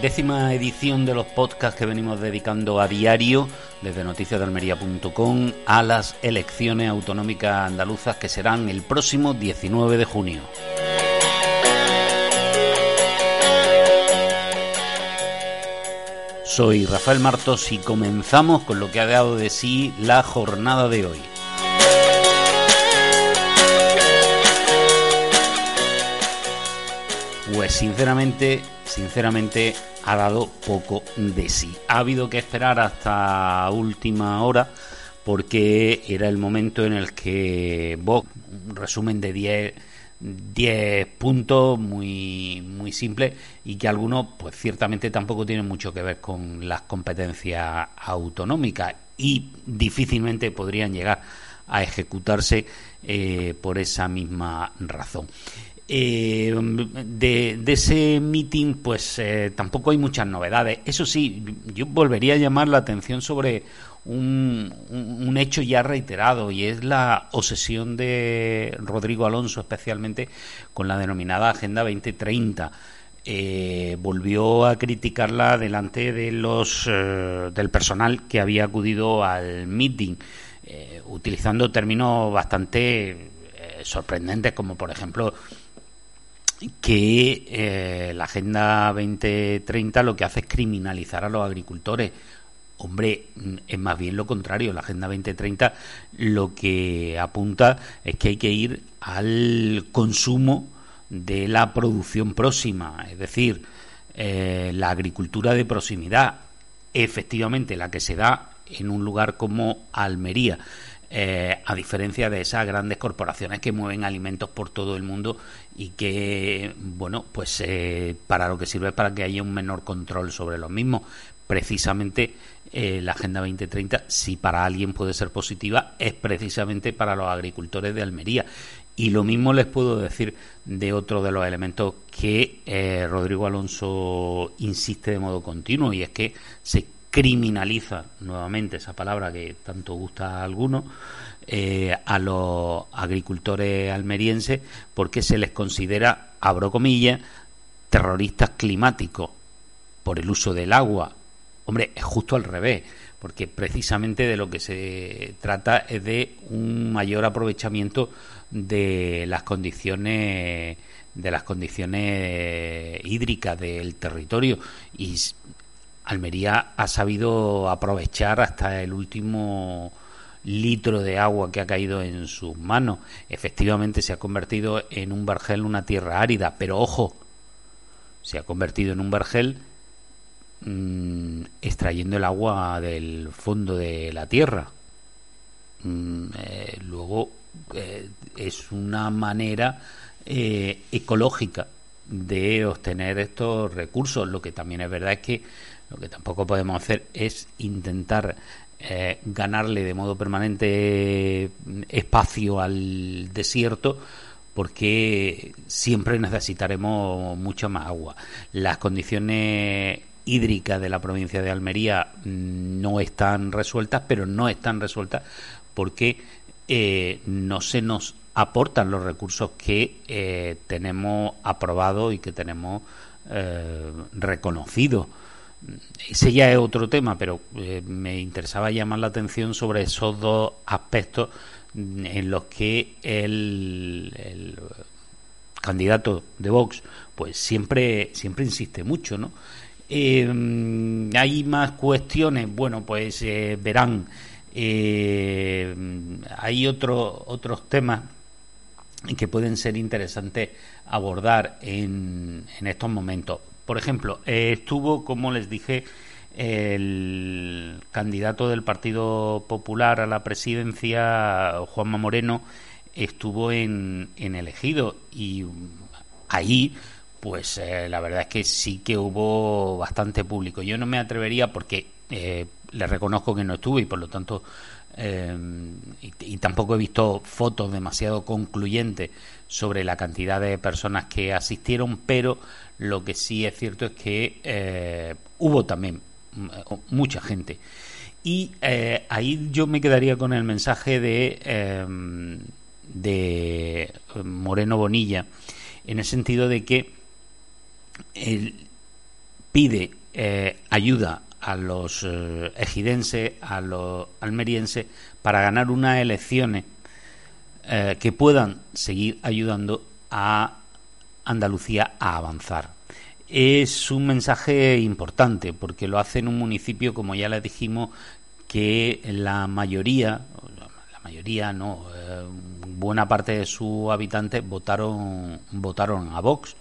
Décima edición de los podcasts que venimos dedicando a diario desde noticiasdealmería.com a las elecciones autonómicas andaluzas que serán el próximo 19 de junio. Soy Rafael Martos y comenzamos con lo que ha dado de sí la jornada de hoy. Pues sinceramente, sinceramente ha dado poco de sí. Ha habido que esperar hasta última hora porque era el momento en el que Vox, un resumen de 10 10 puntos muy muy simple y que algunos pues ciertamente tampoco tienen mucho que ver con las competencias autonómicas y difícilmente podrían llegar a ejecutarse eh, por esa misma razón. Eh, de, ese meeting, pues eh, tampoco hay muchas novedades. Eso sí, yo volvería a llamar la atención sobre un, hecho ya reiterado y es la obsesión de Rodrigo Alonso, especialmente con la denominada Agenda 2030. Eh, volvió a criticarla delante de los eh, del personal que había acudido al meeting, utilizando términos bastante sorprendentes, como por ejemplo que eh, la Agenda 2030 lo que hace es criminalizar a los agricultores. Hombre, es más bien lo contrario. La Agenda 2030 lo que apunta es que hay que ir al consumo de la producción próxima, es decir, eh, la agricultura de proximidad, efectivamente la que se da en un lugar como Almería. Eh, a diferencia de esas grandes corporaciones que mueven alimentos por todo el mundo y que, bueno, pues eh, para lo que sirve es para que haya un menor control sobre los mismos. Precisamente eh, la Agenda 2030, si para alguien puede ser positiva, es precisamente para los agricultores de Almería. Y lo mismo les puedo decir de otro de los elementos que Rodrigo Alonso insiste de modo continuo, y es que se criminaliza nuevamente esa palabra que tanto gusta a algunos eh, a los agricultores almerienses porque se les considera, abro comillas, terroristas climáticos por el uso del agua. Hombre, es justo al revés, porque precisamente de lo que se trata es de un mayor aprovechamiento de las condiciones de las condiciones hídricas del territorio y Almería ha sabido aprovechar hasta el último litro de agua que ha caído en sus manos. Efectivamente se ha convertido en un vergel, una tierra árida, pero ojo, se ha convertido en un vergel mm, extrayendo el agua del fondo de la tierra. Mm, eh, luego eh, es una manera eh, ecológica de obtener estos recursos. Lo que también es verdad es que lo que tampoco podemos hacer es intentar eh, ganarle de modo permanente espacio al desierto porque siempre necesitaremos mucha más agua. Las condiciones hídricas de la provincia de Almería no están resueltas, pero no están resueltas porque eh, no se nos aportan los recursos que eh, tenemos aprobados y que tenemos reconocidos ese ya es otro tema, pero eh, me interesaba llamar la atención sobre esos dos aspectos en los que el, candidato de Vox pues siempre siempre insiste mucho, ¿no? Eh, hay más cuestiones, bueno, pues eh, verán, hay otros otros temas que pueden ser interesantes abordar en, en estos momentos. Por ejemplo, eh, estuvo, como les dije, el candidato del Partido Popular a la presidencia, Juanma Moreno, estuvo en, en elegido y ahí pues eh, la verdad es que sí que hubo bastante público. Yo no me atrevería porque eh, le reconozco que no estuve y por lo tanto eh, y, tampoco he visto fotos demasiado concluyentes sobre la cantidad de personas que asistieron, pero lo que sí es cierto es que hubo también mucha gente. Y ahí yo me quedaría con el mensaje de, de Moreno Bonilla, en el sentido de que él pide eh, ayuda a los eh, ejidenses, a los almerienses, para ganar unas elecciones eh, que puedan seguir ayudando a Andalucía a avanzar. Es un mensaje importante porque lo hace en un municipio, como ya les dijimos, que la mayoría, la mayoría no, buena parte de sus habitantes votaron, votaron a Vox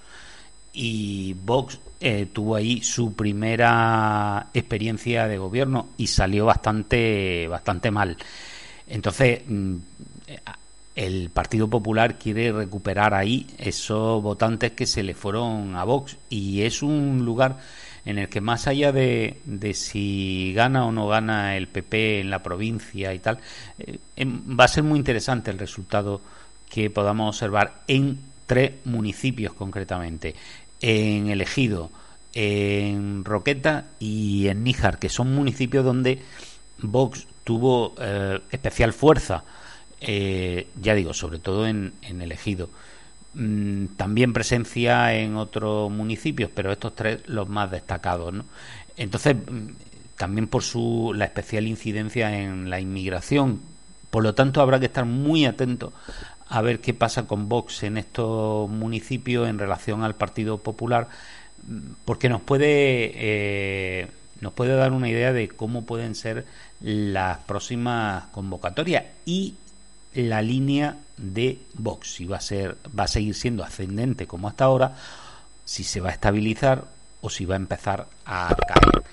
y Vox eh, tuvo ahí su primera experiencia de gobierno y salió bastante bastante mal. Entonces, mm, el Partido Popular quiere recuperar ahí esos votantes que se le fueron a Vox y es un lugar en el que más allá de, de si gana o no gana el PP en la provincia y tal, eh, em, va a ser muy interesante el resultado que podamos observar en tres municipios concretamente en El Ejido, en Roqueta y en Níjar, que son municipios donde Vox tuvo eh, especial fuerza, eh, ya digo, sobre todo en, en El Ejido. Mm, también presencia en otros municipios, pero estos tres los más destacados. ¿no? Entonces, mm, también por su, la especial incidencia en la inmigración. Por lo tanto, habrá que estar muy atentos a ver qué pasa con Vox en estos municipios en relación al Partido Popular, porque nos puede, eh, nos puede dar una idea de cómo pueden ser las próximas convocatorias y la línea de Vox, si va a ser, va a seguir siendo ascendente como hasta ahora, si se va a estabilizar o si va a empezar a caer.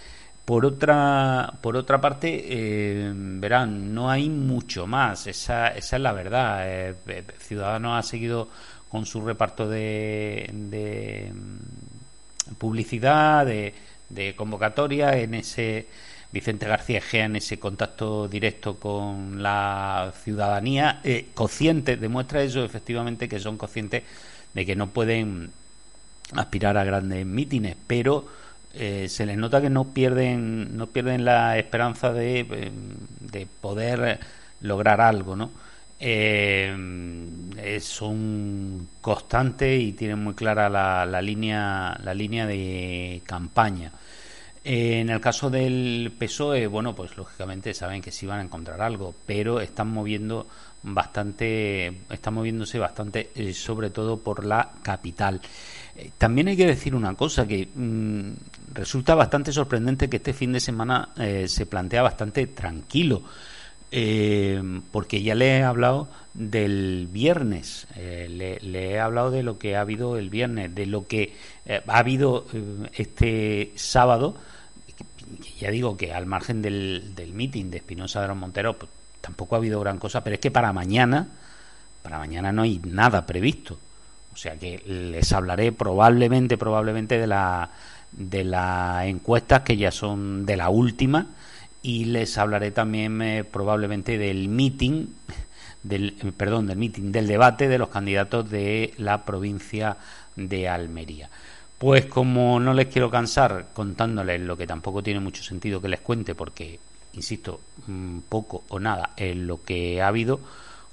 Por otra, por otra parte, eh, verán, no hay mucho más, esa, esa es la verdad. Eh, eh, Ciudadanos ha seguido con su reparto de, de mm, publicidad, de, de, convocatoria, en ese Vicente García Egea, en ese contacto directo con la ciudadanía, eh, consciente, demuestra eso efectivamente que son conscientes de que no pueden aspirar a grandes mítines, pero eh, se les nota que no pierden no pierden la esperanza de, eh, de poder lograr algo no eh, son constantes y tienen muy clara la, la línea la línea de campaña. En el caso del PSOE bueno pues lógicamente saben que sí van a encontrar algo pero están moviendo bastante están moviéndose bastante sobre todo por la capital. Eh, también hay que decir una cosa, que mm, resulta bastante sorprendente que este fin de semana eh, se plantea bastante tranquilo, eh, porque ya le he hablado del viernes, le, he hablado de lo que ha habido el viernes, de lo que ha habido este sábado, ya digo que al margen del, del meeting de Espinosa de los Monteros, pues, tampoco ha habido gran cosa, pero es que para mañana, para mañana no hay nada previsto. O sea que les hablaré probablemente, probablemente de la de las encuestas que ya son de la última y les hablaré también eh, probablemente del meeting del eh, perdón del meeting del debate de los candidatos de la provincia de Almería. Pues como no les quiero cansar contándoles lo que tampoco tiene mucho sentido que les cuente porque insisto mm, poco o nada en lo que ha habido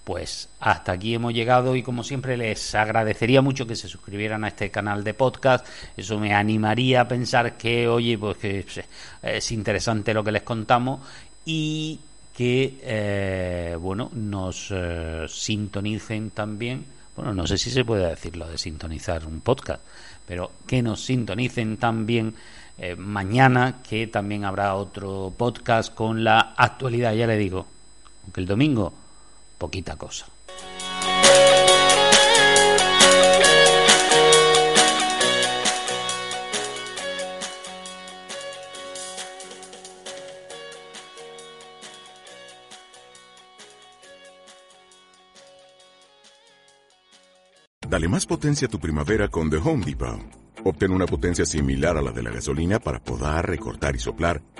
pues hasta aquí hemos llegado y como siempre les agradecería mucho que se suscribieran a este canal de podcast. Eso me animaría a pensar que, oye, pues que es interesante lo que les contamos y que, eh, bueno, nos eh, sintonicen también. Bueno, no sé si se puede decir lo de sintonizar un podcast, pero que nos sintonicen también eh, mañana, que también habrá otro podcast con la actualidad, ya le digo, aunque el domingo poquita cosa. Dale más potencia a tu primavera con The Home Depot. Obtén una potencia similar a la de la gasolina para podar, recortar y soplar